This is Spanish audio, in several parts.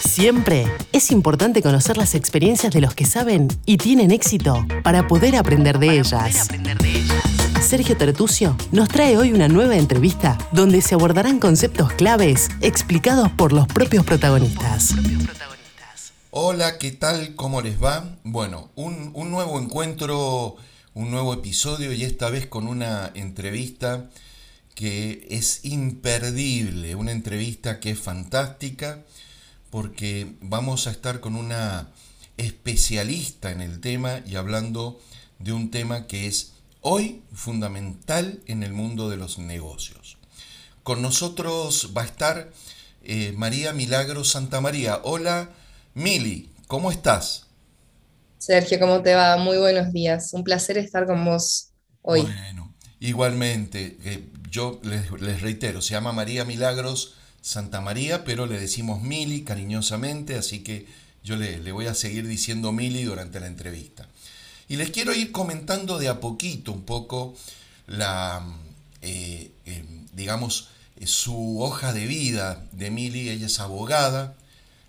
Siempre es importante conocer las experiencias de los que saben y tienen éxito para poder aprender de, ellas. Sergio Tertucio nos trae hoy una nueva entrevista donde se abordarán conceptos claves explicados por los propios protagonistas. Hola, ¿qué tal? ¿Cómo les va? Bueno, un, un nuevo encuentro, un nuevo episodio y esta vez con una entrevista que es imperdible, una entrevista que es fantástica porque vamos a estar con una especialista en el tema y hablando de un tema que es hoy fundamental en el mundo de los negocios. Con nosotros va a estar eh, María Milagro Santa María. Hola, Mili, ¿cómo estás? Sergio, ¿cómo te va? Muy buenos días. Un placer estar con vos hoy. Bueno, igualmente, eh, yo les, les reitero, se llama María Milagros Santa María, pero le decimos Mili cariñosamente, así que yo le, voy a seguir diciendo Mili durante la entrevista. Y les quiero ir comentando de a poquito un poco la, eh, eh, digamos, su hoja de vida de Mili. Ella es abogada.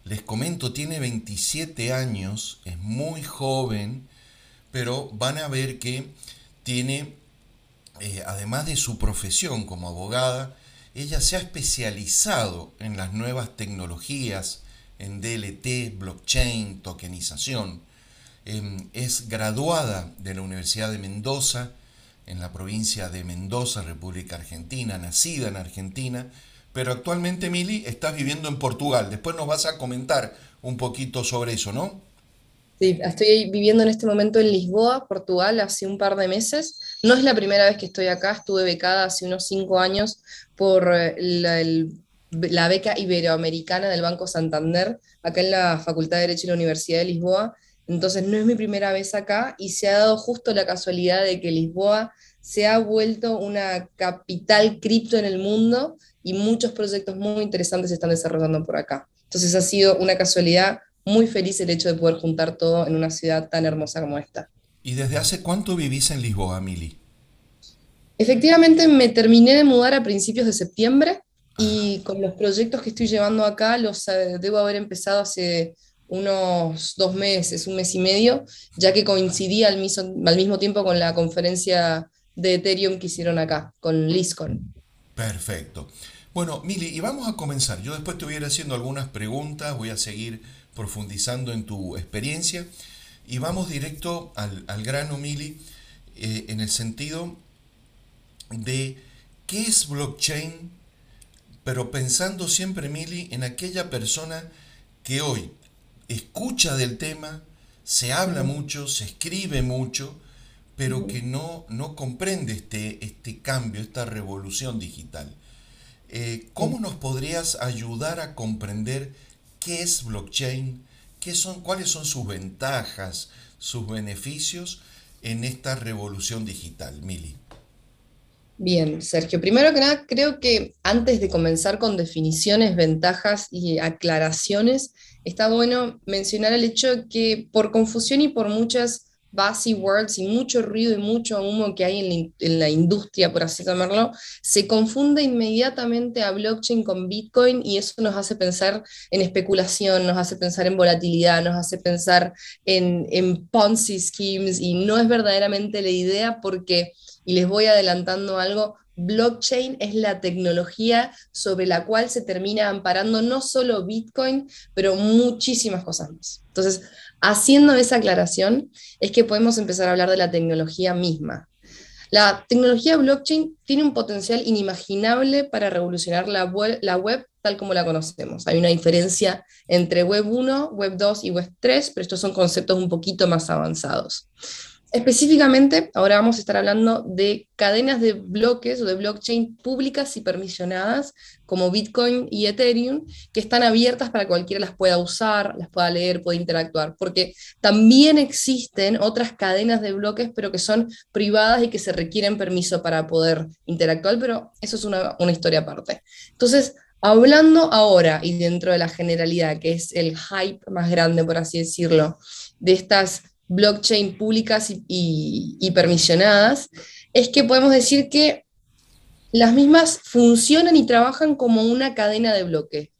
Les comento, tiene 27 años, es muy joven, pero van a ver que tiene, eh, además de su profesión como abogada, ella se ha especializado en las nuevas tecnologías, en DLT, blockchain, tokenización. Em, es graduada de la Universidad de Mendoza, en la provincia de Mendoza, República Argentina, nacida en Argentina, pero actualmente, Mili, estás viviendo en Portugal. Después nos vas a comentar un poquito sobre eso, ¿no? Sí, estoy viviendo en este momento en Lisboa, Portugal, hace un par de meses. No es la primera vez que estoy acá, estuve becada hace unos cinco años por eh, la, beca iberoamericana del Banco Santander, acá en la Facultad de Derecho de la Universidad de Lisboa. Entonces no es mi primera vez acá y se ha dado justo la casualidad de que Lisboa se ha vuelto una capital cripto en el mundo y muchos proyectos muy interesantes se están desarrollando por acá. Entonces ha sido una casualidad muy feliz el hecho de poder juntar todo en una ciudad tan hermosa como esta. ¿Y desde hace cuánto vivís en Lisboa, Mili? Efectivamente, me terminé de mudar a principios de septiembre y con los proyectos que estoy llevando acá los eh, debo haber empezado hace unos dos meses, un mes y medio, ya que coincidí al mismo, al mismo tiempo con la conferencia de Ethereum que hicieron acá, con LISCON. Perfecto. Bueno, Mili, y vamos a comenzar. Yo después te voy a haciendo algunas preguntas, voy a seguir profundizando en tu experiencia. Y vamos directo al, grano, Mili, eh, en el sentido de qué es blockchain, pero pensando siempre, Mili, en aquella persona que hoy escucha del tema, se habla mucho, se escribe mucho, pero que no, no comprende este, este cambio, esta revolución digital. Eh, ¿Cómo nos podrías ayudar a comprender qué es blockchain, qué son, cuáles son sus ventajas, sus beneficios en esta revolución digital, Mili. Bien, Sergio. Primero que nada, creo que antes de comenzar con definiciones, ventajas y aclaraciones, está bueno mencionar el hecho que por confusión y por muchas words y mucho ruido y mucho humo que hay en la, industria, por así llamarlo, se confunde inmediatamente a blockchain con Bitcoin y eso nos hace pensar en especulación, nos hace pensar en volatilidad, nos hace pensar en, en Ponzi schemes y no es verdaderamente la idea porque, y les voy adelantando algo, blockchain es la tecnología sobre la cual se termina amparando no solo Bitcoin, pero muchísimas cosas más. Entonces, Haciendo esa aclaración es que podemos empezar a hablar de la tecnología misma. La tecnología blockchain tiene un potencial inimaginable para revolucionar la web, tal como la conocemos. Hay una diferencia entre Web 1, Web 2 y Web 3, pero estos son conceptos un poquito más avanzados. Específicamente, ahora vamos a estar hablando de cadenas de bloques o de blockchain públicas y permisionadas, como Bitcoin y Ethereum, que están abiertas para cualquiera las pueda usar, las pueda leer, pueda interactuar, porque también existen otras cadenas de bloques, pero que son privadas y que se requieren permiso para poder interactuar, pero eso es una, una historia aparte. Entonces, hablando ahora y dentro de la generalidad, que es el hype más grande, por así decirlo, de estas blockchain públicas y, permisionadas, es que podemos decir que las mismas funcionan y trabajan como una cadena de bloque.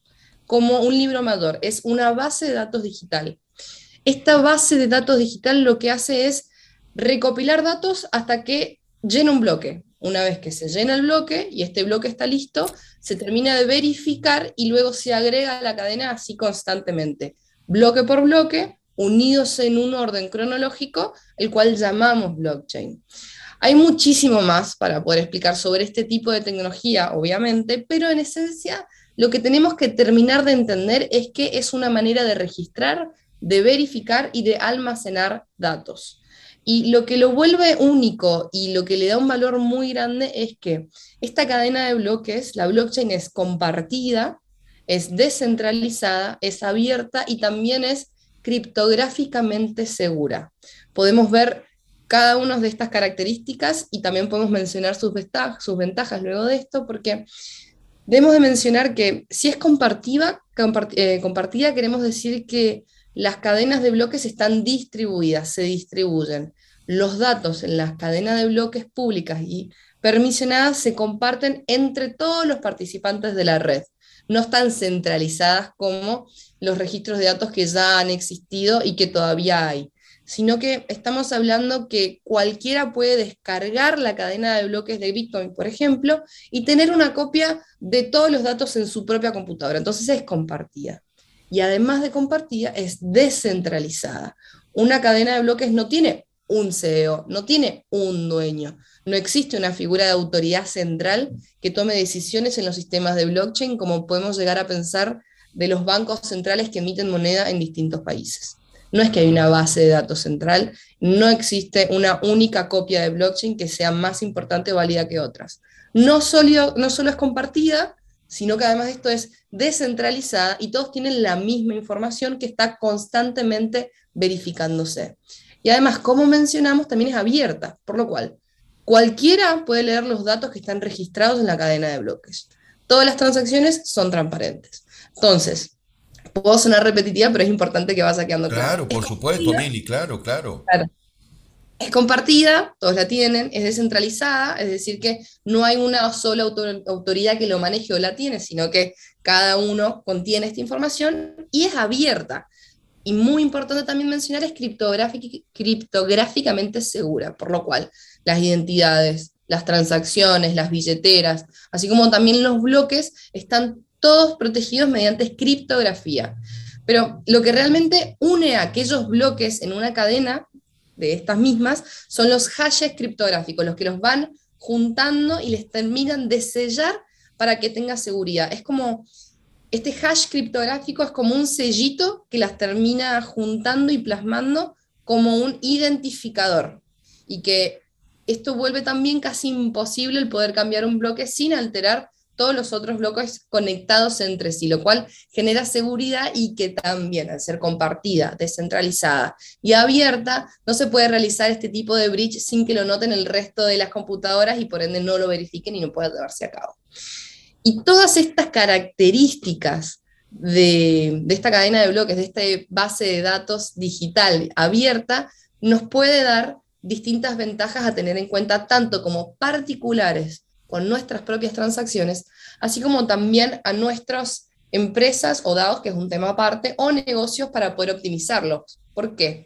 como un libro mayor, es una base de datos digital. Esta base de datos digital lo que hace es recopilar datos hasta que llena un bloque. Una vez que se llena el bloque y este bloque está listo, se termina de verificar y luego se agrega a la cadena así constantemente, bloque por bloque, unidos en un orden cronológico, el cual llamamos blockchain. Hay muchísimo más para poder explicar sobre este tipo de tecnología, obviamente, pero en esencia lo que tenemos que terminar de entender es que es una manera de registrar, de verificar y de almacenar datos. Y lo que lo vuelve único y lo que le da un valor muy grande es que esta cadena de bloques, la blockchain es compartida, es descentralizada, es abierta y también es criptográficamente segura. Podemos ver cada una de estas características y también podemos mencionar sus, ventajas, sus ventajas luego de esto, porque debemos de mencionar que si es compartida, eh, compartida queremos decir que las cadenas de bloques están distribuidas, se distribuyen. Los datos en las cadenas de bloques públicas y permisionadas se comparten entre todos los participantes de la red. No están centralizadas como los registros de datos que ya han existido y que todavía hay, sino que estamos hablando que cualquiera puede descargar la cadena de bloques de Bitcoin, por ejemplo, y tener una copia de todos los datos en su propia computadora. Entonces es compartida y además de compartida, es descentralizada. Una cadena de bloques no tiene un CEO, no tiene un dueño. No existe una figura de autoridad central que tome decisiones en los sistemas de blockchain, como podemos llegar a pensar de los bancos centrales que emiten moneda en distintos países. No es que hay una base de datos central, no existe una única copia de blockchain que sea más importante o válida que otras. No solo, no solo es compartida, sino que además esto es descentralizada y todos tienen la misma información que está constantemente verificándose. Y además, como mencionamos, también es abierta, por lo cual cualquiera puede leer los datos que están registrados en la cadena de bloques. Todas las transacciones son transparentes. Entonces, puedo sonar repetitiva, pero es importante que vaya quedando claro. Claro, por supuesto, Mili, claro, claro. claro es compartida, todos la tienen, es descentralizada, es decir, que no hay una sola autoridad que lo maneje o la tiene, sino que cada uno contiene esta información y es abierta. Y muy importante también mencionar, es criptográficamente segura, por lo cual las identidades, las transacciones, las billeteras, así como también los bloques, están todos protegidos mediante criptografía. Pero lo que realmente une a aquellos bloques en una cadena de estas mismas son los hashes criptográficos, los que los van juntando y les terminan de sellar para que tenga seguridad. Es como, este hash criptográfico es como un sellito que las termina juntando y plasmando como un identificador. Y que esto vuelve también casi imposible el poder cambiar un bloque sin alterar todos los otros bloques conectados entre sí, lo cual genera seguridad y que también al ser compartida, descentralizada y abierta, no se puede realizar este tipo de bridge sin que lo noten el resto de las computadoras y por ende no lo verifiquen y no pueda llevarse a cabo. Y todas estas características de, esta cadena de bloques, de esta base de datos digital abierta, nos puede dar distintas ventajas a tener en cuenta tanto como particulares con nuestras propias transacciones, así como también a nuestras empresas o dados, que es un tema aparte, o negocios para poder optimizarlos. ¿Por qué?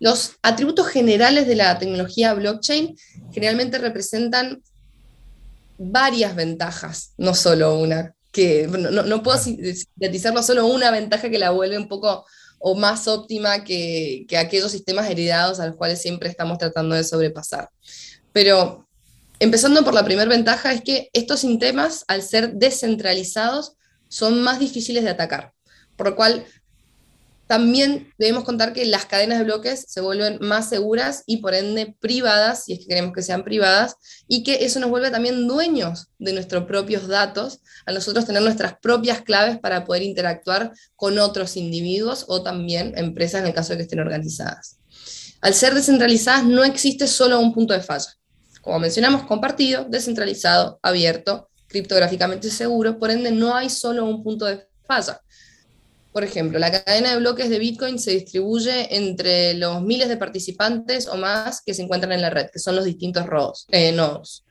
Los atributos generales de la tecnología blockchain generalmente representan varias ventajas, no solo una, que no, puedo sintetizarlo solo una ventaja que la vuelve un poco o más óptima que, que aquellos sistemas heredados a los cuales siempre estamos tratando de sobrepasar. Pero Empezando por la primera ventaja es que estos sistemas, al ser descentralizados, son más difíciles de atacar, por lo cual también debemos contar que las cadenas de bloques se vuelven más seguras y por ende privadas, si es que queremos que sean privadas, y que eso nos vuelve también dueños de nuestros propios datos, a nosotros tener nuestras propias claves para poder interactuar con otros individuos o también empresas en el caso de que estén organizadas. Al ser descentralizadas no existe solo un punto de falla como mencionamos, compartido, descentralizado, abierto, criptográficamente seguro, por ende no hay solo un punto de falla. Por ejemplo, la cadena de bloques de Bitcoin se distribuye entre los miles de participantes o más que se encuentran en la red, que son los distintos eh, nodos.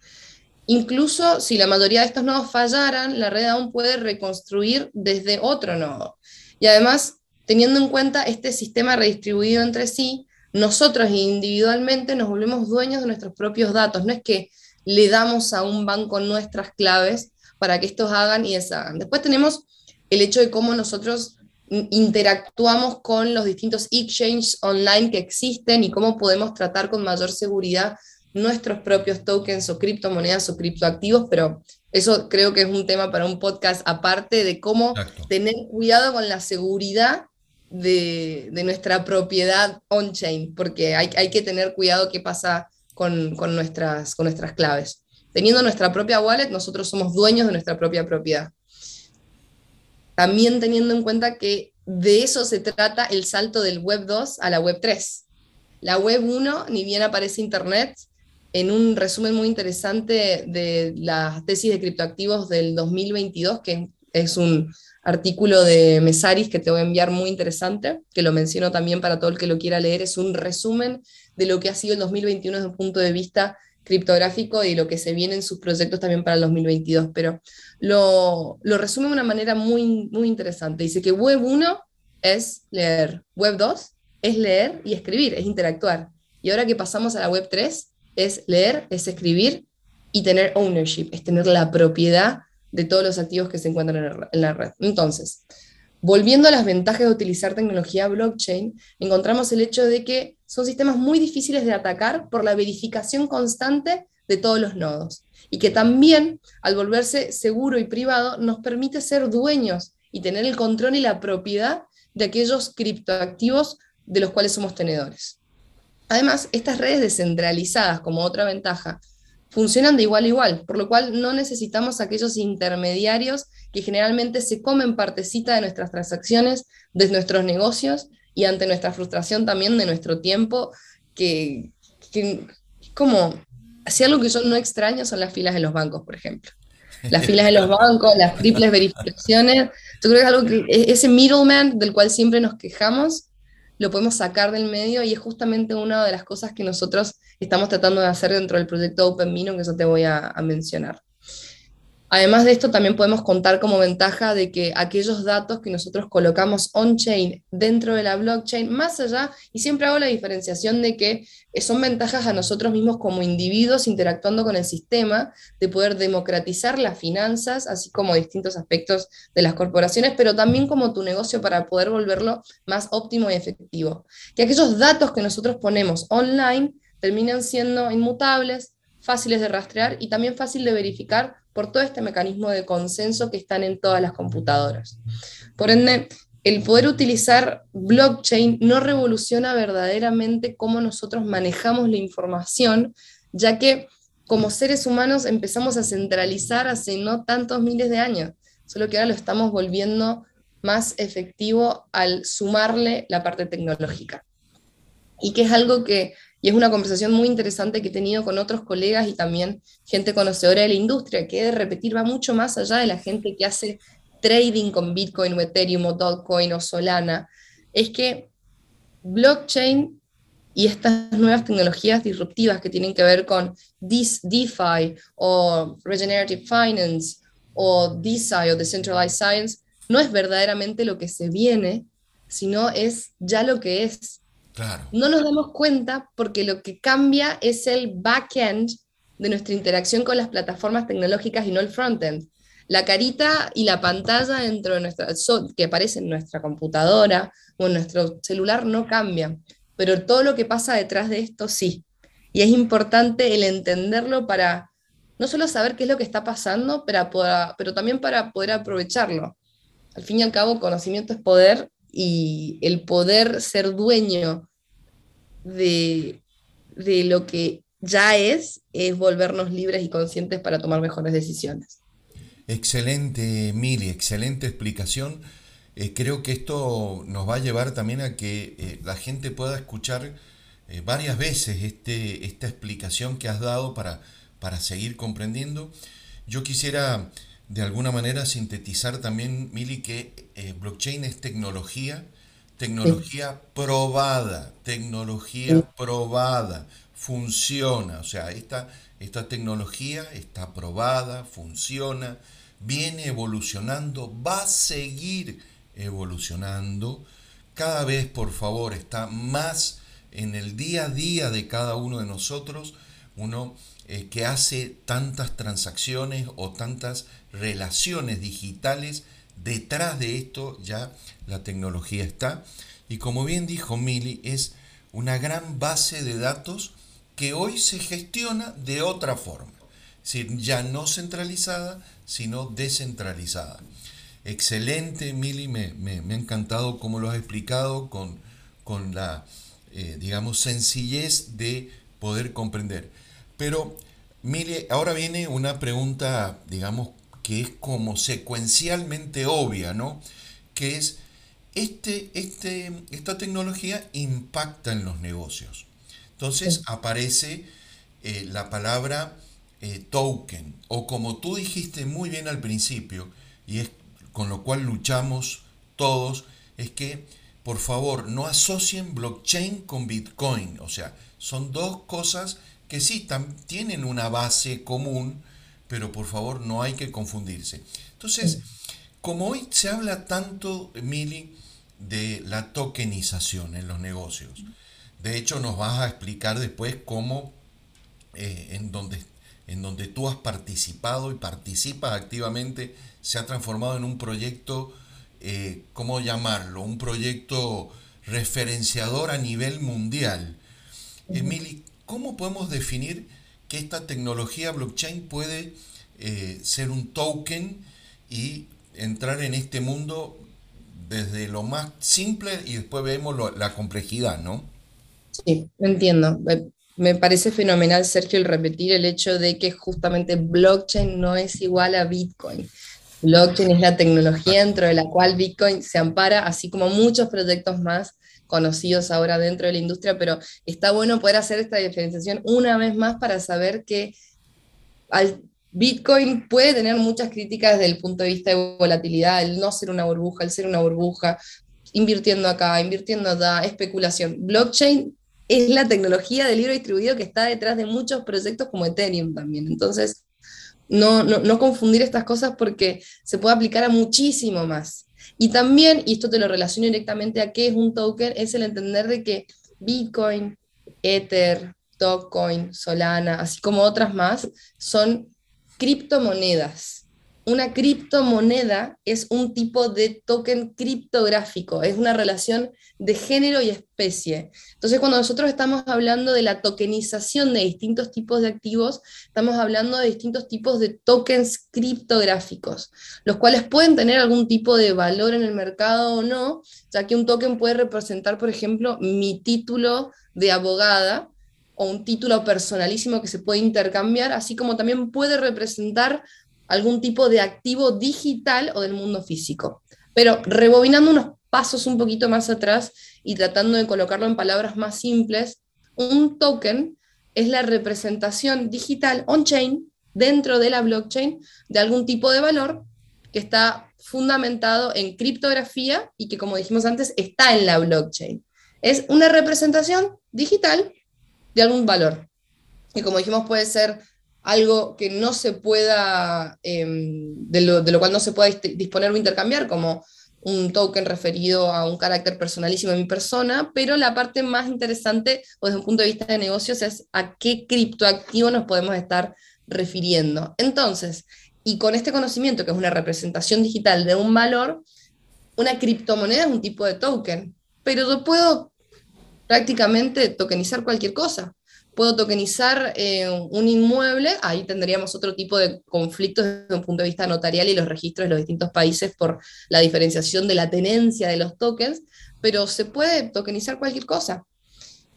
incluso si la mayoría de estos nodos fallaran, la red aún puede reconstruir desde otro nodo. Y además, teniendo en cuenta este sistema redistribuido entre sí, nosotros individualmente nos volvemos dueños de nuestros propios datos. No es que le damos a un banco nuestras claves para que estos hagan y deshagan. Después tenemos el hecho de cómo nosotros interactuamos con los distintos exchanges online que existen y cómo podemos tratar con mayor seguridad nuestros propios tokens o criptomonedas o criptoactivos, pero eso creo que es un tema para un podcast aparte de cómo tener cuidado con la seguridad de, nuestra propiedad on-chain, porque hay, hay, que tener cuidado qué pasa con, con, nuestras, con nuestras claves. Teniendo nuestra propia wallet, nosotros somos dueños de nuestra propia propiedad. También teniendo en cuenta que de eso se trata el salto del Web 2 a la Web 3. La Web 1, ni bien aparece Internet, en un resumen muy interesante de las tesis de criptoactivos del 2022, que es un artículo de Mesaris que te voy a enviar muy interesante, que lo menciono también para todo el que lo quiera leer, es un resumen de lo que ha sido el 2021 desde un punto de vista criptográfico y lo que se viene en sus proyectos también para el 2022, pero lo, lo resume de una manera muy, muy interesante. Dice que Web 1 es leer, Web 2 es leer y escribir, es interactuar. Y ahora que pasamos a la Web 3, es leer, es escribir y tener ownership, es tener la propiedad de todos los activos que se encuentran en la red. Entonces, volviendo a las ventajas de utilizar tecnología blockchain, encontramos el hecho de que son sistemas muy difíciles de atacar por la verificación constante de todos los nodos y que también, al volverse seguro y privado, nos permite ser dueños y tener el control y la propiedad de aquellos criptoactivos de los cuales somos tenedores. Además, estas redes descentralizadas, como otra ventaja, funcionan de igual a igual, por lo cual no necesitamos aquellos intermediarios que generalmente se comen partecita de nuestras transacciones, de nuestros negocios y ante nuestra frustración también de nuestro tiempo, que, que como, si algo que yo no extraño son las filas en los bancos, por ejemplo. Las filas en los bancos, las triples verificaciones, yo creo que es algo que e-, ese middleman del cual siempre nos quejamos, lo podemos sacar del medio y es justamente una de las cosas que nosotros estamos tratando de hacer dentro del proyecto Open Mino, que eso te voy a mencionar. Además de esto, también podemos contar como ventaja de que aquellos datos que nosotros colocamos on-chain dentro de la blockchain, más allá, y siempre hago la diferenciación de que son ventajas a nosotros mismos como individuos interactuando con el sistema, de poder democratizar las finanzas, así como distintos aspectos de las corporaciones, pero también como tu negocio para poder volverlo más óptimo y efectivo. Que aquellos datos que nosotros ponemos online terminan siendo inmutables, fáciles de rastrear y también fácil de verificar por todo este mecanismo de consenso que están en todas las computadoras. Por ende, el poder utilizar blockchain no revoluciona verdaderamente cómo nosotros manejamos la información, ya que como seres humanos empezamos a centralizar hace no tantos miles de años, solo que ahora lo estamos volviendo más efectivo al sumarle la parte tecnológica. Y que es algo que y es una conversación muy interesante que he tenido con otros colegas y también gente conocedora de la industria, que de repetir va mucho más allá de la gente que hace trading con Bitcoin o Ethereum o Dogecoin o Solana. Es que blockchain y estas nuevas tecnologías disruptivas que tienen que ver con DeFi o Regenerative Finance o DeSci o Decentralized Science, no es verdaderamente lo que se viene, sino es ya lo que es. No nos damos cuenta porque lo que cambia es el backend de nuestra interacción con las plataformas tecnológicas y no el frontend. La carita y la pantalla dentro de nuestra, que aparece en nuestra computadora o en nuestro celular no cambian, pero todo lo que pasa detrás de esto sí. Y es importante el entenderlo para no solo saber qué es lo que está pasando, pero, pero también para poder aprovecharlo. Al fin y al cabo, conocimiento es poder y el poder ser dueño de, lo que ya es, es volvernos libres y conscientes para tomar mejores decisiones. Excelente, Mili, excelente explicación. Eh, creo que esto nos va a llevar también a que eh, la gente pueda escuchar eh, varias veces este, esta explicación que has dado para, para seguir comprendiendo. Yo quisiera de alguna manera sintetizar también, Mili, que eh, blockchain es tecnología, tecnología probada, tecnología probada, funciona, o sea, esta, esta tecnología está probada, funciona, viene evolucionando, va a seguir evolucionando. Cada vez, por favor, está más en el día a día de cada uno de nosotros, uno eh, que hace tantas transacciones o tantas relaciones digitales, detrás de esto ya la tecnología está. Y como bien dijo Mili, es una gran base de datos que hoy se gestiona de otra forma. Es decir, ya no centralizada, sino descentralizada. Excelente, Mili, me, me, ha encantado cómo lo has explicado con, con la, eh, digamos, sencillez de poder comprender. Pero, Mili, ahora viene una pregunta, digamos, que es como secuencialmente obvia, ¿no? Que es, este, este, esta tecnología impacta en los negocios. Entonces aparece eh, la palabra eh, token, o como tú dijiste muy bien al principio, y es con lo cual luchamos todos, es que por favor no asocien blockchain con Bitcoin. O sea, son dos cosas que sí tienen una base común, pero por favor no hay que confundirse. Entonces, como hoy se habla tanto, Mili, de la tokenización en los negocios, de hecho nos vas a explicar después cómo eh, en, donde, en donde tú has participado y participas activamente se ha transformado en un proyecto, eh, ¿cómo llamarlo? Un proyecto referenciador a nivel mundial. Emily, ¿cómo podemos definir que esta tecnología blockchain puede eh, ser un token y entrar en este mundo desde lo más simple y después vemos la complejidad, ¿no? Sí, entiendo. Me parece fenomenal, Sergio, el repetir el hecho de que justamente blockchain no es igual a Bitcoin. Blockchain es la tecnología dentro de la cual Bitcoin se ampara, así como muchos proyectos más conocidos ahora dentro de la industria, pero está bueno poder hacer esta diferenciación una vez más para saber que al Bitcoin puede tener muchas críticas desde el punto de vista de volatilidad, el no ser una burbuja, el ser una burbuja, invirtiendo acá, invirtiendo allá, especulación. Blockchain es la tecnología del libro distribuido que está detrás de muchos proyectos como Ethereum también. Entonces, no, no, confundir estas cosas porque se puede aplicar a muchísimo más. Y también, y esto te lo relaciono directamente a qué es un token, es el entender de que Bitcoin, Ether, Dogecoin, Solana, así como otras más, son criptomonedas una criptomoneda es un tipo de token criptográfico, es una relación de género y especie. Entonces, cuando nosotros estamos hablando de la tokenización de distintos tipos de activos, estamos hablando de distintos tipos de tokens criptográficos, los cuales pueden tener algún tipo de valor en el mercado o no, ya que un token puede representar, por ejemplo, mi título de abogada o un título personalísimo que se puede intercambiar, así como también puede representar algún tipo de activo digital o del mundo físico. Pero rebobinando unos pasos un poquito más atrás y tratando de colocarlo en palabras más simples, un token es la representación digital on-chain dentro de la blockchain de algún tipo de valor que está fundamentado en criptografía y que, como dijimos antes, está en la blockchain. Es una representación digital de algún valor. Y como dijimos, puede ser algo que no se pueda, em, de, lo, cual no se pueda disponer o intercambiar, como un token referido a un carácter personalísimo de mi persona, pero la parte más interesante, o desde un punto de vista de negocios, es a qué criptoactivo nos podemos estar refiriendo. Entonces, y con este conocimiento, que es una representación digital de un valor, una criptomoneda es un tipo de token, pero yo puedo prácticamente tokenizar cualquier cosa puedo tokenizar eh, un inmueble, ahí tendríamos otro tipo de conflictos desde un punto de vista notarial y los registros de los distintos países por la diferenciación de la tenencia de los tokens, pero se puede tokenizar cualquier cosa.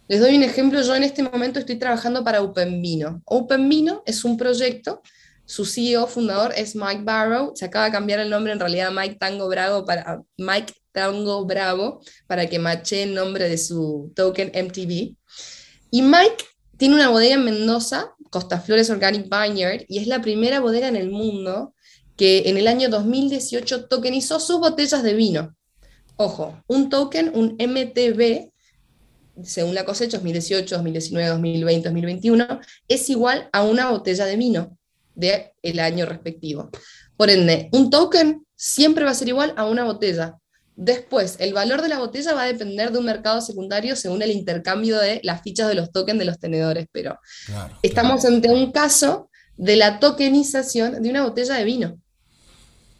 Les doy un ejemplo, yo en este momento estoy trabajando para OpenVino. OpenVino es un proyecto, su CEO fundador es Mike Barrow, se acaba de cambiar el nombre en realidad Mike Tango Bravo para Mike Tango Bravo para que mache el nombre de su token MTV. Y Mike tiene una bodega en Mendoza, Costa Flores Organic Vineyard, y es la primera bodega en el mundo que en el año 2018 tokenizó sus botellas de vino. Ojo, un token, un MTB, según la cosecha 2018, 2019, 2020, 2021, es igual a una botella de vino del el año respectivo. Por ende, un token siempre va a ser igual a una botella. Después, el valor de la botella va a depender de un mercado secundario según el intercambio de las fichas de los tokens de los tenedores, pero estamos ante un caso de la tokenización de una botella de vino.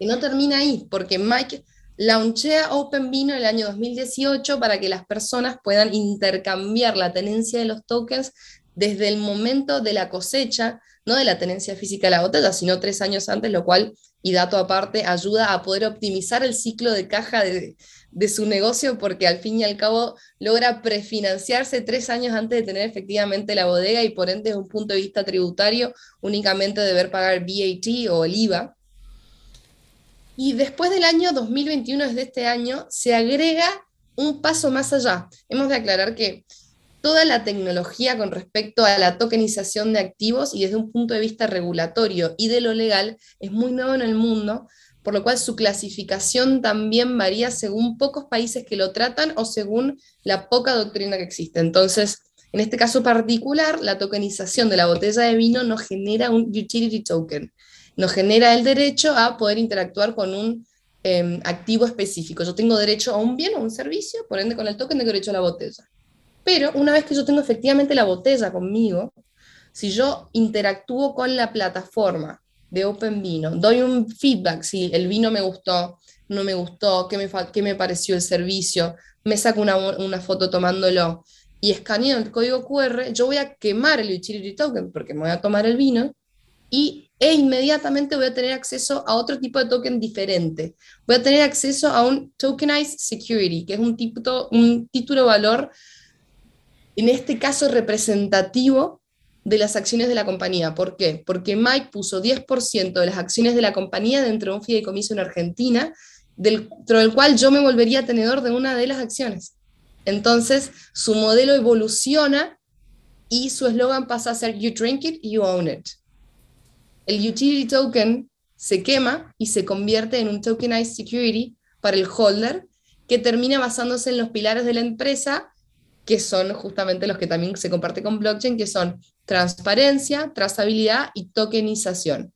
Y no termina ahí, porque Mike launchea Open Vino el año 2018 para que las personas puedan intercambiar la tenencia de los tokens desde el momento de la cosecha, no de la tenencia física de la botella, sino tres años antes, lo cual, y dato aparte, ayuda a poder optimizar el ciclo de caja de, su negocio porque al fin y al cabo logra prefinanciarse tres años antes de tener efectivamente la bodega y por ende desde un punto de vista tributario únicamente deber pagar VAT o el IVA y después del año 2021, desde este año, se agrega un paso más allá. Hemos de aclarar que toda la tecnología con respecto a la tokenización de activos y desde un punto de vista regulatorio y de lo legal es muy nuevo en el mundo, por lo cual su clasificación también varía según pocos países que lo tratan o según la poca doctrina que existe. Entonces, en este caso particular, la tokenización de la botella de vino no genera un utility token, nos genera el derecho a poder interactuar con un em, activo específico. Yo tengo derecho a un bien o un servicio, por ende con el token tengo derecho a la botella. Pero una vez que yo tengo efectivamente la botella conmigo, si yo interactúo con la plataforma de Open Vino, doy un feedback, si el vino me gustó, no me gustó, qué me, qué me pareció el servicio, me saco una, una foto tomándolo y escaneo el código QR, yo voy a quemar el utility token porque me voy a tomar el vino y e inmediatamente voy a tener acceso a otro tipo de token diferente. Voy a tener acceso a un tokenized security, que es un, título, un título valor, en este caso representativo de las acciones de la compañía. ¿Por qué? Porque Mike puso 10% de las acciones de la compañía dentro de un fideicomiso en Argentina, dentro del cual yo me volvería tenedor de una de las acciones. Entonces, su modelo evoluciona y su eslogan pasa a ser You drink it, you own it el utility token se quema y se convierte en un tokenized security para el holder que termina basándose en los pilares de la empresa, que son justamente los que también se comparte con blockchain, que son transparencia, trazabilidad y tokenización.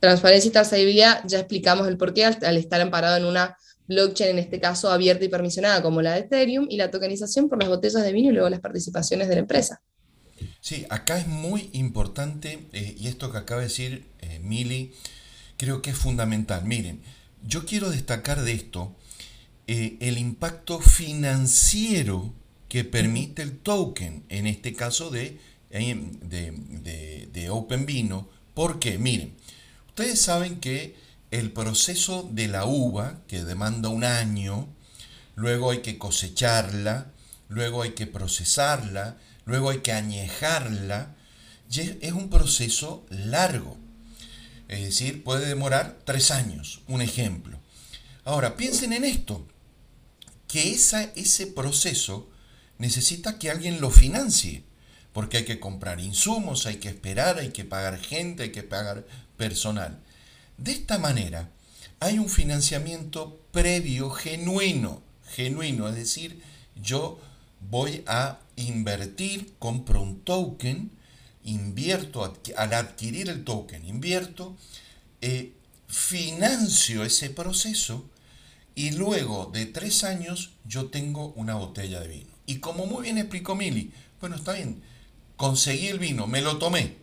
Transparencia y trazabilidad, ya explicamos el porqué al, al estar amparado en una blockchain, en este caso abierta y permisionada como la de Ethereum, y la tokenización por las botellas de vino y luego las participaciones de la empresa. Sí, acá es muy importante, eh, y esto que acaba de decir eh, Mili, creo que es fundamental. Miren, yo quiero destacar de esto eh, el impacto financiero que permite el token, en este caso de, de, de Open Vino. porque Miren, ustedes saben que el proceso de la uva, que demanda un año, luego hay que cosecharla, luego hay que procesarla, luego hay que añejarla, es un proceso largo. Es decir, puede demorar tres años, un ejemplo. Ahora, piensen en esto, que esa, ese proceso necesita que alguien lo financie, porque hay que comprar insumos, hay que esperar, hay que pagar gente, hay que pagar personal. De esta manera, hay un financiamiento previo genuino, genuino, es decir, yo voy a invertir, compro un token, invierto al adquirir el token, invierto, eh, financio ese proceso y luego de tres años yo tengo una botella de vino. Y como muy bien explicó Mili, bueno, está bien, conseguí el vino, me lo tomé.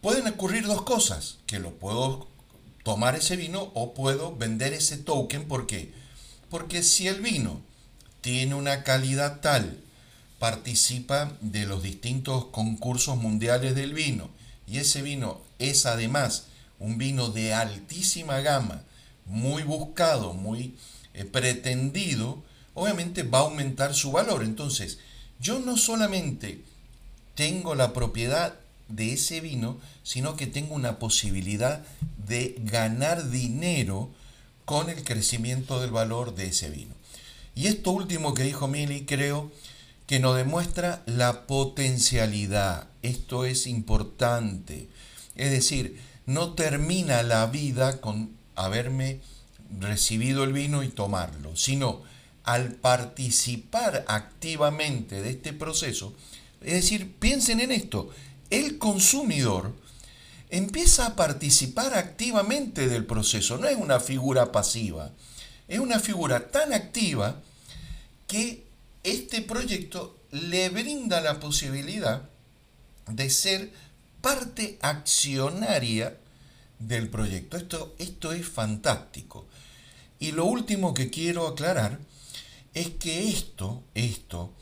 Pueden ocurrir dos cosas, que lo puedo tomar ese vino o puedo vender ese token. ¿Por qué? Porque si el vino tiene una calidad tal participa de los distintos concursos mundiales del vino y ese vino es además un vino de altísima gama, muy buscado, muy eh, pretendido, obviamente va a aumentar su valor. Entonces, yo no solamente tengo la propiedad de ese vino, sino que tengo una posibilidad de ganar dinero con el crecimiento del valor de ese vino. Y esto último que dijo Mili, creo que nos demuestra la potencialidad. Esto es importante. Es decir, no termina la vida con haberme recibido el vino y tomarlo, sino al participar activamente de este proceso, es decir, piensen en esto, el consumidor empieza a participar activamente del proceso, no es una figura pasiva, es una figura tan activa que este proyecto le brinda la posibilidad de ser parte accionaria del proyecto. Esto, esto es fantástico. Y lo último que quiero aclarar es que esto, esto,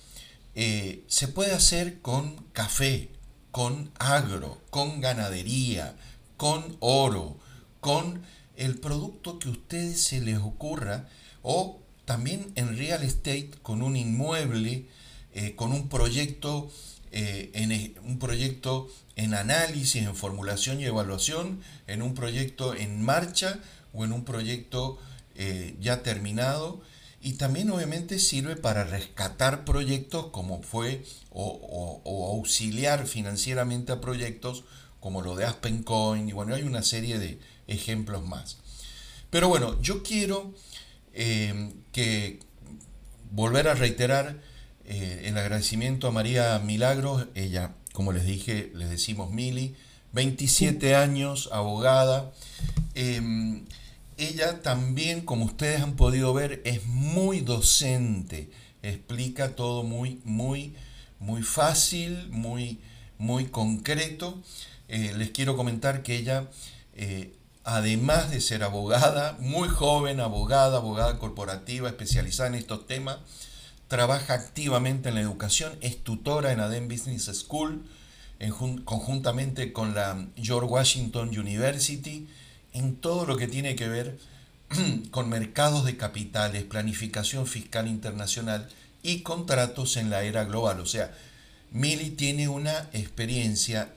eh, se puede hacer con café, con agro, con ganadería, con oro, con el producto que a ustedes se les ocurra o también en real estate con un inmueble, eh, con un proyecto, eh, en, e, un proyecto en análisis, en formulación y evaluación, en un proyecto en marcha o en un proyecto ya terminado. Y también obviamente sirve para rescatar proyectos como fue o, o, auxiliar financieramente a proyectos como lo de Aspen Coin y bueno, hay una serie de ejemplos más. Pero bueno, yo quiero eh, que volver a reiterar eh, el agradecimiento a María Milagros, ella, como les dije, les decimos Mili, 27 años, abogada. Em, ella también, como ustedes han podido ver, es muy docente, explica todo muy, muy, muy fácil, muy, muy concreto. Eh, les quiero comentar que ella además de ser abogada, muy joven, abogada, abogada corporativa, especializada en estos temas, trabaja activamente en la educación, es tutora en ADEM Business School, conjuntamente con la George Washington University, en todo lo que tiene que ver con mercados de capitales, planificación fiscal internacional y contratos en la era global. O sea, Mili tiene una experiencia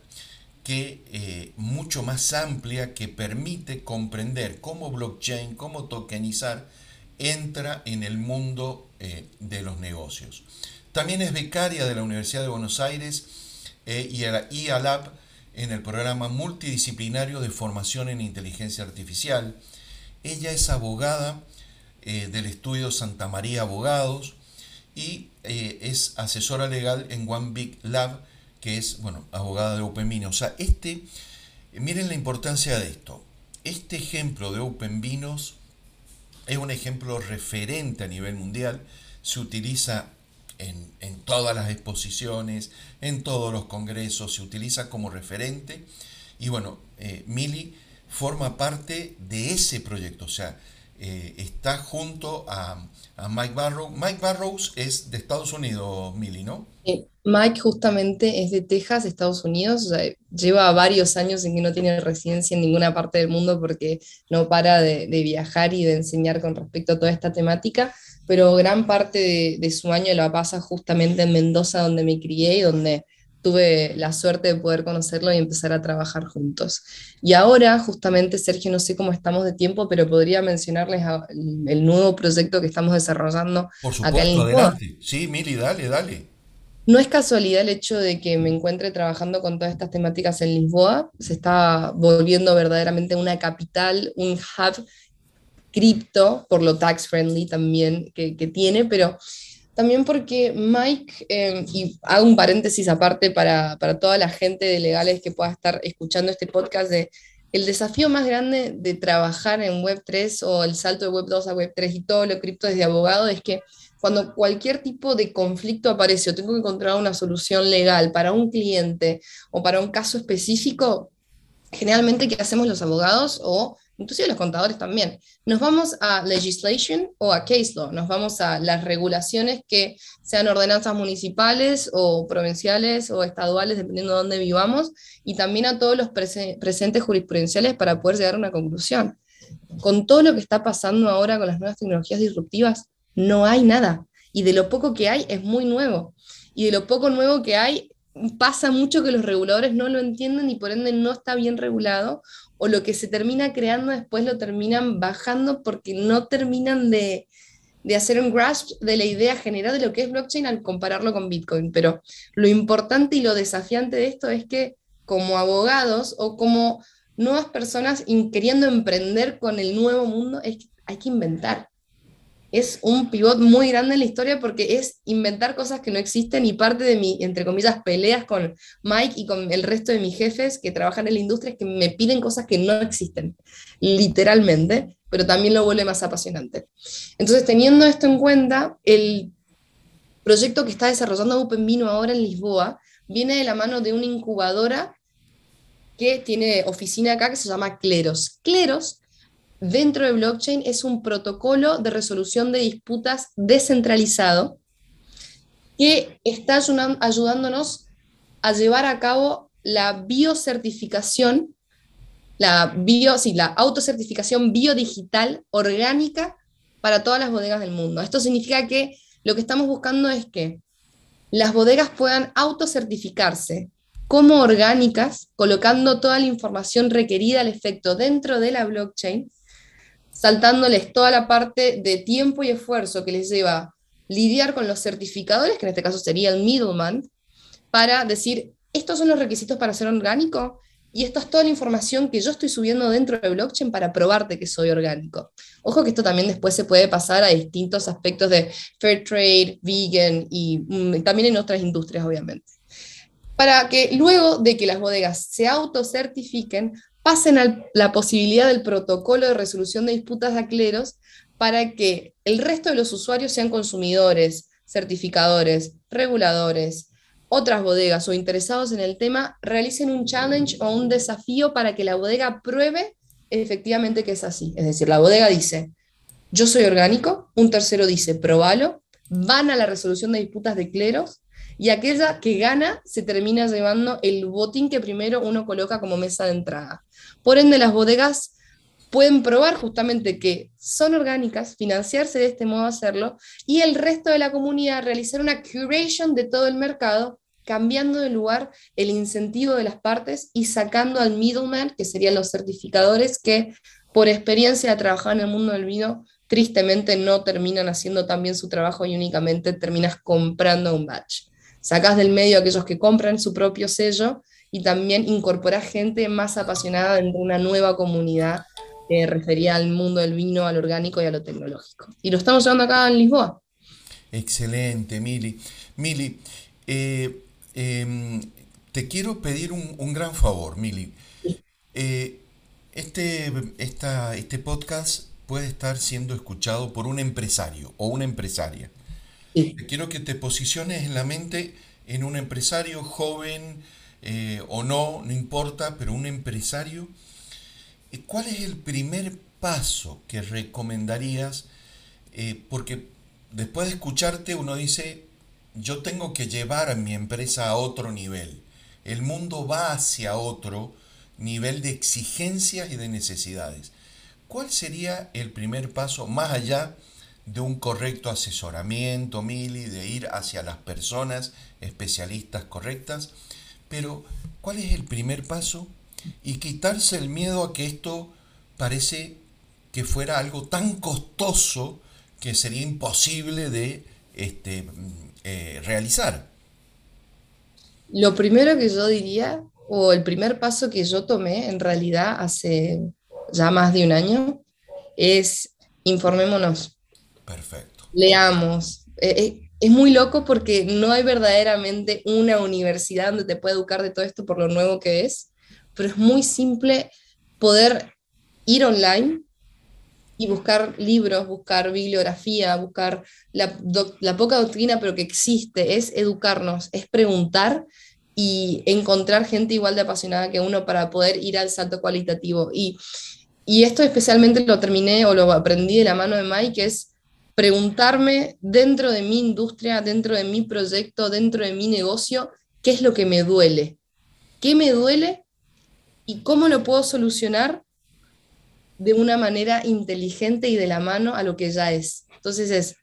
que eh, mucho más amplia que permite comprender cómo blockchain, cómo tokenizar entra en el mundo eh, de los negocios. También es becaria de la Universidad de Buenos Aires eh, y a la en el programa multidisciplinario de formación en inteligencia artificial. Ella es abogada del estudio Santa María Abogados y es asesora legal en One Big Lab que es, bueno, abogada de Open O sea, este, miren la importancia de esto. Este ejemplo de Open Vinos es un ejemplo referente a nivel mundial. Se utiliza en, todas las exposiciones, en todos los congresos, se utiliza como referente. Y bueno, eh, Mili forma parte de ese proyecto, o sea, eh, está junto a, Mike Barrow. Mike Barrows es de Estados Unidos, Mili, ¿no? Mike justamente es de Texas, Estados Unidos, lleva varios años en que no tiene residencia en ninguna parte del mundo porque no para de, viajar y de enseñar con respecto a toda esta temática, pero gran parte de, de, su año la pasa justamente en Mendoza, donde me crié y donde tuve la suerte de poder conocerlo y empezar a trabajar juntos. Y ahora, justamente, Sergio, no sé cómo estamos de tiempo, pero podría mencionarles el nuevo proyecto que estamos desarrollando Por supuesto, acá en adelante. Sí, Mili, dale, dale. No es casualidad el hecho de que me encuentre trabajando con todas estas temáticas en Lisboa. Se está volviendo verdaderamente una capital, un hub cripto, por lo tax friendly también que, tiene, pero también porque Mike, em, y hago un paréntesis aparte para, para, toda la gente de legales que pueda estar escuchando este podcast, de el desafío más grande de trabajar en Web3 o el salto de Web2 a Web3 y todo lo cripto desde abogado es que cuando cualquier tipo de conflicto aparece o tengo que encontrar una solución legal para un cliente o para un caso específico, generalmente, ¿qué hacemos los abogados o inclusive los contadores también. Nos vamos a legislation o a case law, nos vamos a las regulaciones que sean ordenanzas municipales o provinciales o estaduales, dependiendo de dónde vivamos, y también a todos los presentes jurisprudenciales para poder llegar a una conclusión. Con todo lo que está pasando ahora con las nuevas tecnologías disruptivas, no hay nada. Y de lo poco que hay es muy nuevo. Y de lo poco nuevo que hay, pasa mucho que los reguladores no lo entienden y por ende no está bien regulado o lo que se termina creando después lo terminan bajando porque no terminan de, hacer un grasp de la idea general de lo que es blockchain al compararlo con Bitcoin. Pero lo importante y lo desafiante de esto es que como abogados o como nuevas personas queriendo emprender con el nuevo mundo, es hay que inventar. Es un pivot muy grande en la historia porque es inventar cosas que no existen y parte de mi, entre comillas, peleas con Mike y con el resto de mis jefes que trabajan en la industria es que me piden cosas que no existen, literalmente, pero también lo vuelve más apasionante. Entonces, teniendo esto en cuenta, el proyecto que está desarrollando Open Vino ahora en Lisboa viene de la mano de una incubadora que tiene oficina acá que se llama Cleros. Cleros dentro de blockchain es un protocolo de resolución de disputas descentralizado que está ayudándonos a llevar a cabo la biocertificación, la, bio, sí, la autocertificación biodigital orgánica para todas las bodegas del mundo. Esto significa que lo que estamos buscando es que las bodegas puedan autocertificarse como orgánicas, colocando toda la información requerida al efecto dentro de la blockchain saltándoles toda la parte de tiempo y esfuerzo que les lleva lidiar con los certificadores, que en este caso sería el middleman, para decir, estos son los requisitos para ser orgánico y esto es toda la información que yo estoy subiendo dentro de blockchain para probarte que soy orgánico. Ojo que esto también después se puede pasar a distintos aspectos de fair trade, vegan y mm, también en otras industrias, obviamente. Para que luego de que las bodegas se autocertifiquen, pasen a la posibilidad del protocolo de resolución de disputas de acleros para que el resto de los usuarios sean consumidores, certificadores, reguladores, otras bodegas o interesados en el tema realicen un challenge o un desafío para que la bodega pruebe efectivamente que es así. Es decir, la bodega dice, yo soy orgánico, un tercero dice, probalo, van a la resolución de disputas de cleros y aquella que gana se termina llevando el botín que primero uno coloca como mesa de entrada. Por ende, las bodegas pueden probar justamente que son orgánicas, financiarse de este modo hacerlo, y el resto de la comunidad realizar una curation de todo el mercado, cambiando de lugar el incentivo de las partes y sacando al middleman, que serían los certificadores, que por experiencia de trabajar en el mundo del vino, tristemente no terminan haciendo tan bien su trabajo y únicamente terminas comprando un batch sacas del medio a aquellos que compran su propio sello y también incorporar gente más apasionada dentro de una nueva comunidad que refería al mundo del vino, al orgánico y a lo tecnológico. Y lo estamos llevando acá en Lisboa. Excelente, Mili. Mili, eh, em, te quiero pedir un, gran favor, Mili. Eh, este, este podcast puede estar siendo escuchado por un empresario o una empresaria. Quiero que te posiciones en la mente en un empresario joven eh, o no, no importa, pero un empresario. ¿Cuál es el primer paso que recomendarías? Eh, porque después de escucharte uno dice, yo tengo que llevar a mi empresa a otro nivel. El mundo va hacia otro nivel de exigencias y de necesidades. ¿Cuál sería el primer paso más allá de un correcto asesoramiento, Mili, de ir hacia las personas especialistas correctas. Pero, ¿cuál es el primer paso? Y quitarse el miedo a que esto parece que fuera algo tan costoso que sería imposible de este, eh, realizar. Lo primero que yo diría, o el primer paso que yo tomé en realidad hace ya más de un año, es informémonos Perfecto. Leamos. Eh, eh, es muy loco porque no hay verdaderamente una universidad donde te pueda educar de todo esto por lo nuevo que es, pero es muy simple poder ir online y buscar libros, buscar bibliografía, buscar la, la, poca doctrina, pero que existe, es educarnos, es preguntar y encontrar gente igual de apasionada que uno para poder ir al salto cualitativo. Y, y esto especialmente lo terminé o lo aprendí de la mano de Mike, es preguntarme dentro de mi industria, dentro de mi proyecto, dentro de mi negocio, qué es lo que me duele, qué me duele y cómo lo puedo solucionar de una manera inteligente y de la mano a lo que ya es. Entonces es,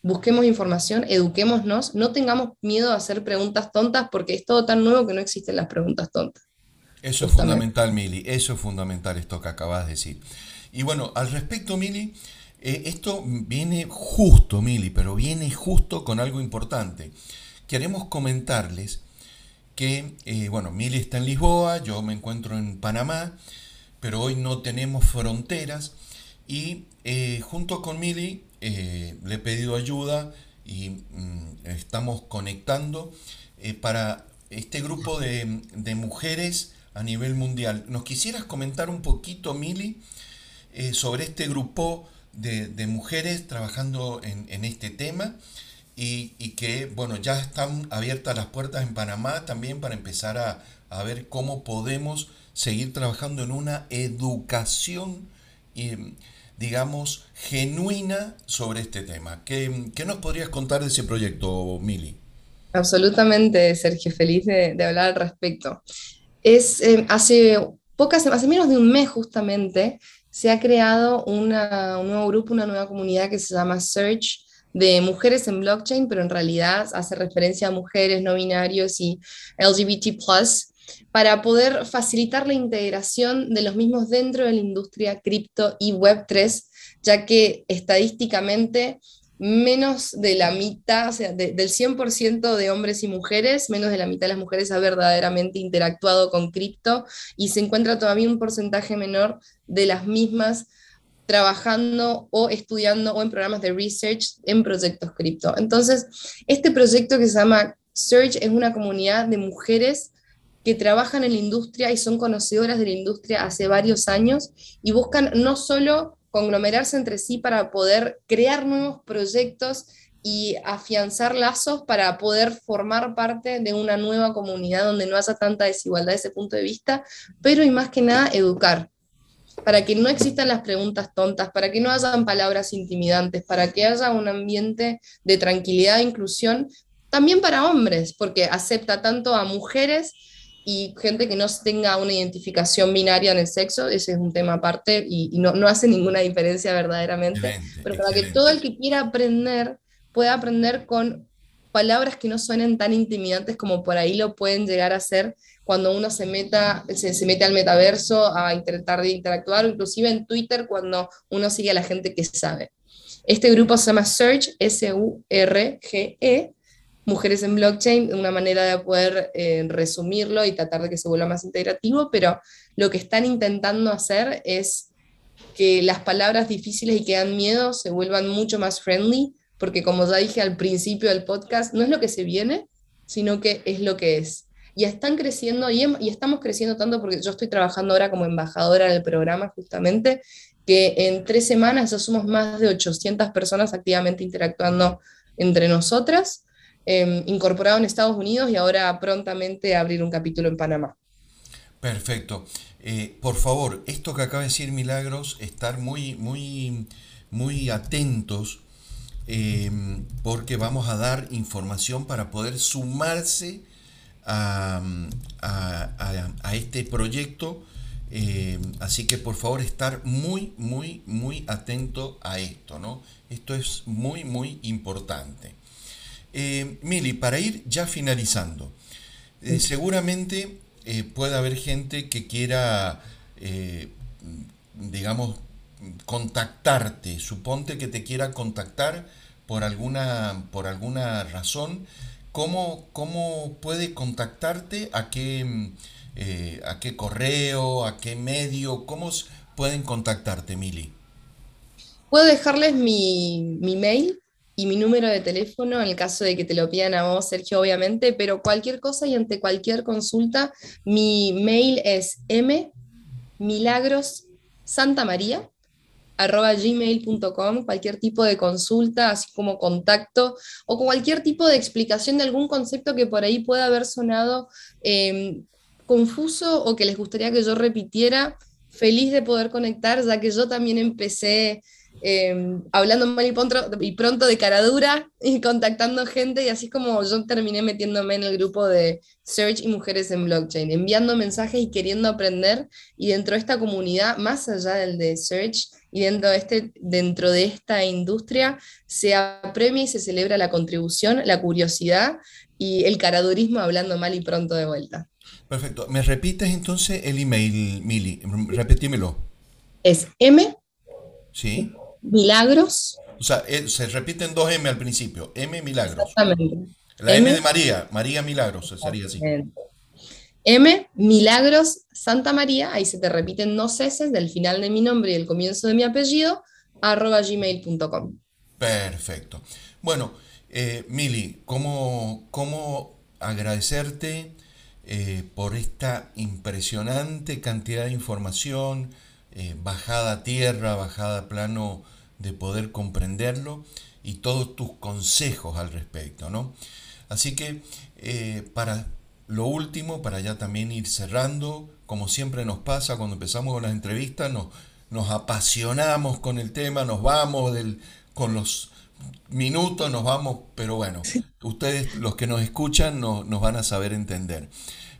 busquemos información, eduquémonos, no tengamos miedo a hacer preguntas tontas porque es todo tan nuevo que no existen las preguntas tontas. Eso es fundamental, Mili, eso es fundamental esto que acabas de decir. Y bueno, al respecto, Mili, eh, esto viene justo, Mili, pero viene justo con algo importante. Queremos comentarles que, eh, bueno, Mili está en Lisboa, yo me encuentro en Panamá, pero hoy no tenemos fronteras y eh, junto con Mili le he pedido ayuda y mm, estamos conectando para este grupo de, mujeres a nivel mundial. ¿Nos quisieras comentar un poquito, Mili, sobre este grupo de, mujeres trabajando en, este tema? Y, y, que, bueno, ya están abiertas las puertas en Panamá también para empezar a, a ver cómo podemos seguir trabajando en una educación, eh, digamos, genuina sobre este tema. ¿Qué, nos podrías contar de ese proyecto, Mili? Absolutamente, Sergio, feliz de, hablar al respecto. Es, eh, hace, pocas, hace menos de un mes justamente se ha creado un nuevo grupo, una nueva comunidad que se llama Search de mujeres en blockchain, pero en realidad hace referencia a mujeres no binarios y LGBT para poder facilitar la integración de los mismos dentro de la industria cripto y Web3, ya que estadísticamente menos de la mitad, o sea, del 100% de hombres y mujeres, menos de la mitad de las mujeres ha verdaderamente interactuado con cripto y se encuentra todavía un porcentaje menor de las mismas trabajando o estudiando o en programas de research en proyectos cripto. Entonces, este proyecto que se llama Search es una comunidad de mujeres que trabajan en la industria y son conocedoras de la industria hace varios años y buscan no solo conglomerarse entre sí para poder crear nuevos proyectos y afianzar lazos para poder formar parte de una nueva comunidad donde no haya tanta desigualdad desde ese punto de vista, pero y más que nada educar, para que no existan las preguntas tontas, para que no hayan palabras intimidantes, para que haya un ambiente de tranquilidad e inclusión, también para hombres, porque acepta tanto a mujeres y gente que no tenga una identificación binaria en el sexo, ese es un tema aparte y, no, no, hace ninguna diferencia verdaderamente, pero para que todo el que quiera aprender pueda aprender con palabras que no suenen tan intimidantes como por ahí lo pueden llegar a ser cuando uno se, meta, se, se mete al metaverso a intentar de interactuar, inclusive en Twitter cuando uno sigue a la gente que sabe. Este grupo se llama Search, S-U-R-G-E, mujeres en blockchain, una manera de poder eh, resumirlo y tratar de que se vuelva más integrativo, pero lo que están intentando hacer es que las palabras difíciles y que dan miedo se vuelvan mucho más friendly, porque como ya dije al principio del podcast, no es lo que se viene, sino que es lo que es. Y están creciendo y, estamos creciendo tanto porque yo estoy trabajando ahora como embajadora del programa justamente, que en tres semanas ya somos más de 800 personas activamente interactuando entre nosotras Em, incorporado en Estados Unidos y ahora prontamente abrir un capítulo en Panamá. Perfecto. Eh, por favor, esto que acaba de decir Milagros, estar muy, muy, muy atentos em, porque vamos a dar información para poder sumarse a, este proyecto. Em, así que por favor estar muy, muy, muy atento a esto, ¿no? Esto es muy, muy importante. Eh, Mili, para ir ya finalizando, eh, seguramente eh, puede haber gente que quiera, digamos, contactarte. Suponte que te quiera contactar por alguna, por alguna razón. ¿Cómo, ¿Cómo puede contactarte? ¿A qué, ¿A qué correo? ¿A qué medio? ¿Cómo pueden contactarte, Mili? Puedo dejarles mi, mi mail, y mi número de teléfono en el caso de que te lo pidan a vos, Sergio, obviamente, pero cualquier cosa y ante cualquier consulta, mi mail es mmilagrosantamaría arroba gmail.com, cualquier tipo de consulta, así como contacto, o cualquier tipo de explicación de algún concepto que por ahí pueda haber sonado em, confuso o que les gustaría que yo repitiera, feliz de poder conectar, ya que yo también empecé Em, hablando mal y pronto, y pronto de cara dura y contactando gente y así es como yo terminé metiéndome en el grupo de Search y Mujeres en Blockchain, enviando mensajes y queriendo aprender y dentro de esta comunidad, más allá del de Search y dentro de, este, dentro de esta industria, se apremia y se celebra la contribución, la curiosidad y el caradurismo hablando mal y pronto de vuelta. Perfecto. ¿Me repites entonces el email, Mili? Repetímelo. Es M. Sí. Milagros. O sea, eh, se repiten dos M al principio. M Milagros. Exactamente. La M, de María, María Milagros, sería así. M, Milagros Santa María, ahí se te repiten dos S del final de mi nombre y el comienzo de mi apellido, arroba gmail.com. Perfecto. Bueno, eh, Mili, ¿cómo, ¿cómo, agradecerte eh, por esta impresionante cantidad de información, eh, bajada a tierra, bajada a plano de poder comprenderlo y todos tus consejos al respecto, ¿no? Así que para lo último, para ya también ir cerrando, como siempre nos pasa cuando empezamos con las entrevistas, nos, nos apasionamos con el tema, nos vamos del, con los minutos, nos vamos, pero bueno, ustedes los que nos escuchan nos van a saber entender.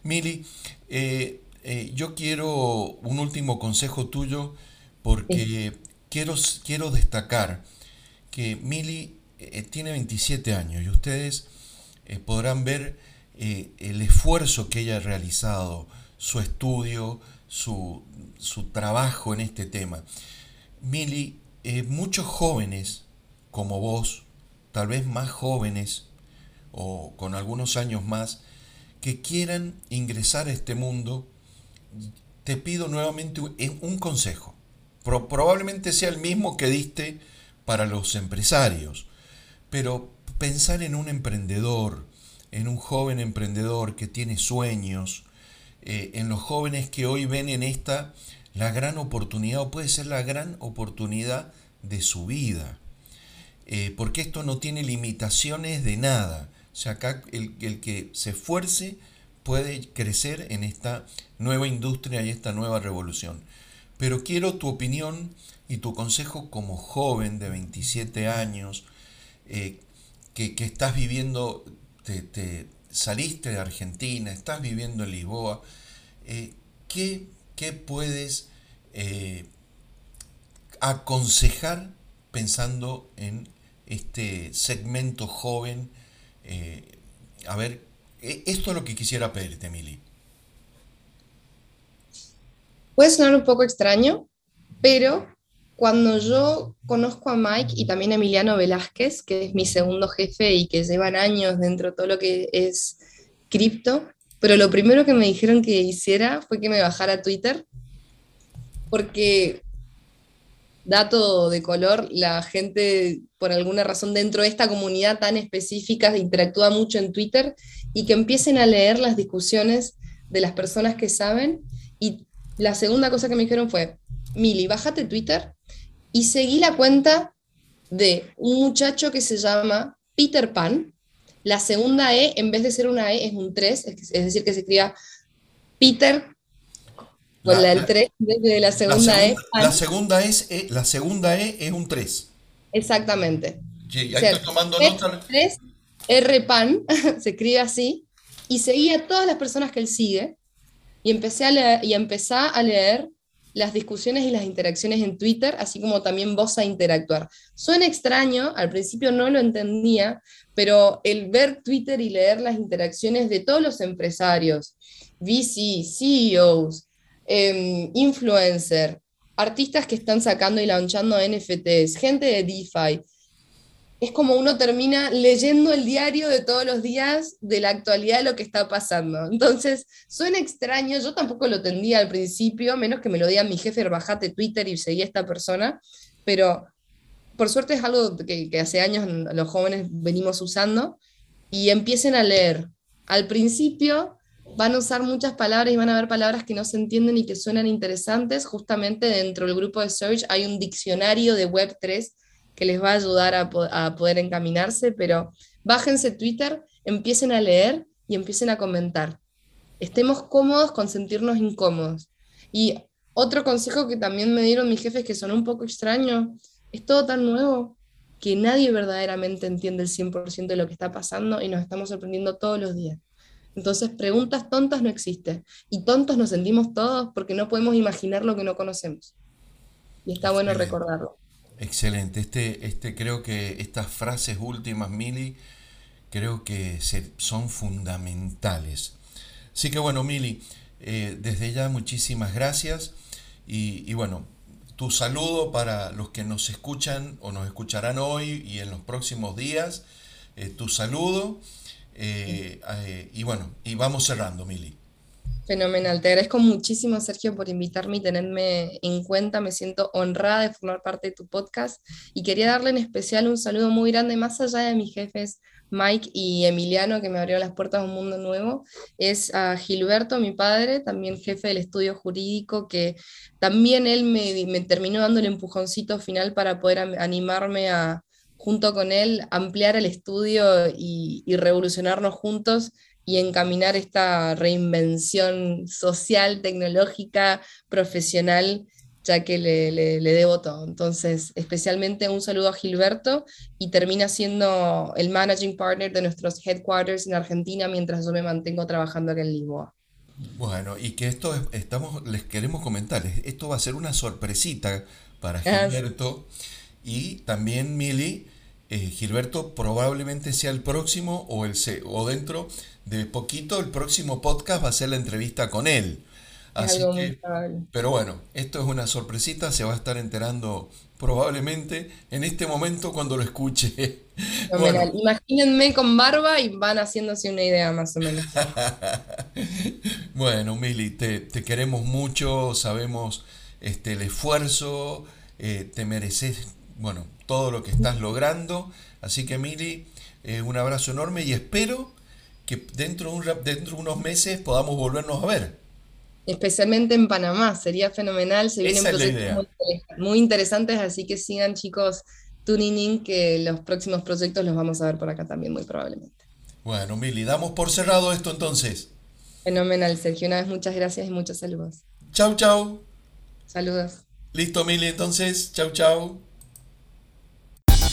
Mili, eh, eh, yo quiero un último consejo tuyo porque quiero, quiero destacar que Mili eh, tiene 27 años y ustedes podrán ver el esfuerzo que ella ha realizado, su estudio, su, su trabajo en este tema. Mili, muchos jóvenes como vos, tal vez más jóvenes o con algunos años más, que quieran ingresar a este mundo, te pido nuevamente un consejo. probablemente sea el mismo que diste para los empresarios, pero pensar en un emprendedor, en un joven emprendedor que tiene sueños, eh, en los jóvenes que hoy ven en esta la gran oportunidad, o puede ser la gran oportunidad de su vida. Eh, porque esto no tiene limitaciones de nada. O sea, acá el, que se esfuerce puede crecer en esta nueva industria y esta nueva revolución. Pero quiero tu opinión y tu consejo como joven de 27 años, eh, que, estás viviendo, te, saliste de Argentina, estás viviendo en Lisboa, eh, ¿qué, puedes aconsejar pensando en este segmento joven. Eh, a ver, esto es lo que quisiera pedirte, Mili. Puede sonar un poco extraño, pero cuando yo conozco a Mike y también a Emiliano Velázquez, que es mi segundo jefe y que llevan años dentro de todo lo que es cripto, pero lo primero que me dijeron que hiciera fue que me bajara a Twitter, porque dato de color, la gente, por alguna razón, dentro de esta comunidad tan específica, interactúa mucho en Twitter y que empiecen a leer las discusiones de las personas que saben. Y la segunda cosa que me dijeron fue, Mili, bájate Twitter y seguí la cuenta de un muchacho que se llama Peter Pan. La segunda E, en vez de ser una E, es un 3, es decir, que se escriba Peter con la, 3 desde la segunda, E. La segunda, es, e, la segunda E es un 3. Exactamente. Sí, ahí estoy tomando nota. 3, R pan, se escribe así, y seguía a todas las personas que él sigue, y empecé a leer, y empecé a leer las discusiones y las interacciones en Twitter, así como también vos a interactuar. Suena extraño, al principio no lo entendía, pero el ver Twitter y leer las interacciones de todos los empresarios, VC, CEOs, Em, influencer, artistas que están sacando y launchando NFTs, gente de DeFi. Es como uno termina leyendo el diario de todos los días de la actualidad de lo que está pasando. Entonces, suena extraño, yo tampoco lo tendía al principio, menos que me lo diga mi jefe, bajate Twitter y seguí a esta persona, pero por suerte es algo que hace años los jóvenes venimos usando y empiecen a leer. Al principio van a usar muchas palabras y van a haber palabras que no se entienden y que suenan interesantes. Justamente dentro del grupo de Search hay un diccionario de Web3 que les va a ayudar a, poder encaminarse, pero bájense Twitter, empiecen a leer y empiecen a comentar. Estemos cómodos con sentirnos incómodos. Y otro consejo que también me dieron mis jefes que son un poco extraño, es todo tan nuevo que nadie verdaderamente entiende el 100% de lo que está pasando y nos estamos sorprendiendo todos los días. Entonces, preguntas tontas no existen. Y tontos nos sentimos todos porque no podemos imaginar lo que no conocemos. Y está bueno recordarlo. Excelente. Este, este, creo que estas frases últimas, Mili, creo que son fundamentales. Así que bueno, Mili, eh, desde ya muchísimas gracias. Y, bueno, tu saludo para los que nos escuchan o nos escucharán hoy y en los próximos días. Eh, tu saludo. Eh, eh, y bueno, y vamos cerrando, Mili. Fenomenal, te agradezco muchísimo Sergio por invitarme y tenerme en cuenta, me siento honrada de formar parte de tu podcast. Y quería darle en especial un saludo muy grande, más allá de mis jefes Mike y Emiliano, que me abrieron las puertas a un mundo nuevo, es a Gilberto, mi padre, también jefe del estudio jurídico, que también él me, me terminó dando el empujoncito final para poder animarme a, junto con él, ampliar el estudio y, y revolucionarnos juntos y encaminar esta reinvención social, tecnológica, profesional, ya que le, debo todo. Entonces, especialmente un saludo a Gilberto y termina siendo el managing partner de nuestros headquarters en Argentina mientras yo me mantengo trabajando aquí en Lisboa. Bueno, y que esto estamos, les queremos comentar, esto va a ser una sorpresita para Gilberto y también Mili. Eh, Gilberto probablemente sea el próximo o, el, o dentro de poquito el próximo podcast va a ser la entrevista con él. Así que, pero bueno, esto es una sorpresita, se va a estar enterando probablemente en este momento cuando lo escuche. Imagínense con barba y van haciéndose una idea más o menos. bueno, Mili, te, queremos mucho, sabemos este, el esfuerzo, eh, te mereces, bueno, todo lo que estás logrando. Así que, Mili, eh, un abrazo enorme y espero que dentro de, un, dentro de unos meses podamos volvernos a ver. Especialmente en Panamá, sería fenomenal. Se vienen proyectos muy, interesantes, así que sigan chicos tuning in, que los próximos proyectos los vamos a ver por acá también, muy probablemente. Bueno, Mili, damos por cerrado esto entonces. Fenomenal, Sergio. Una vez muchas gracias y muchos saludos. Chau, chau. Saludos. Listo, Mili, entonces. Chau, chau.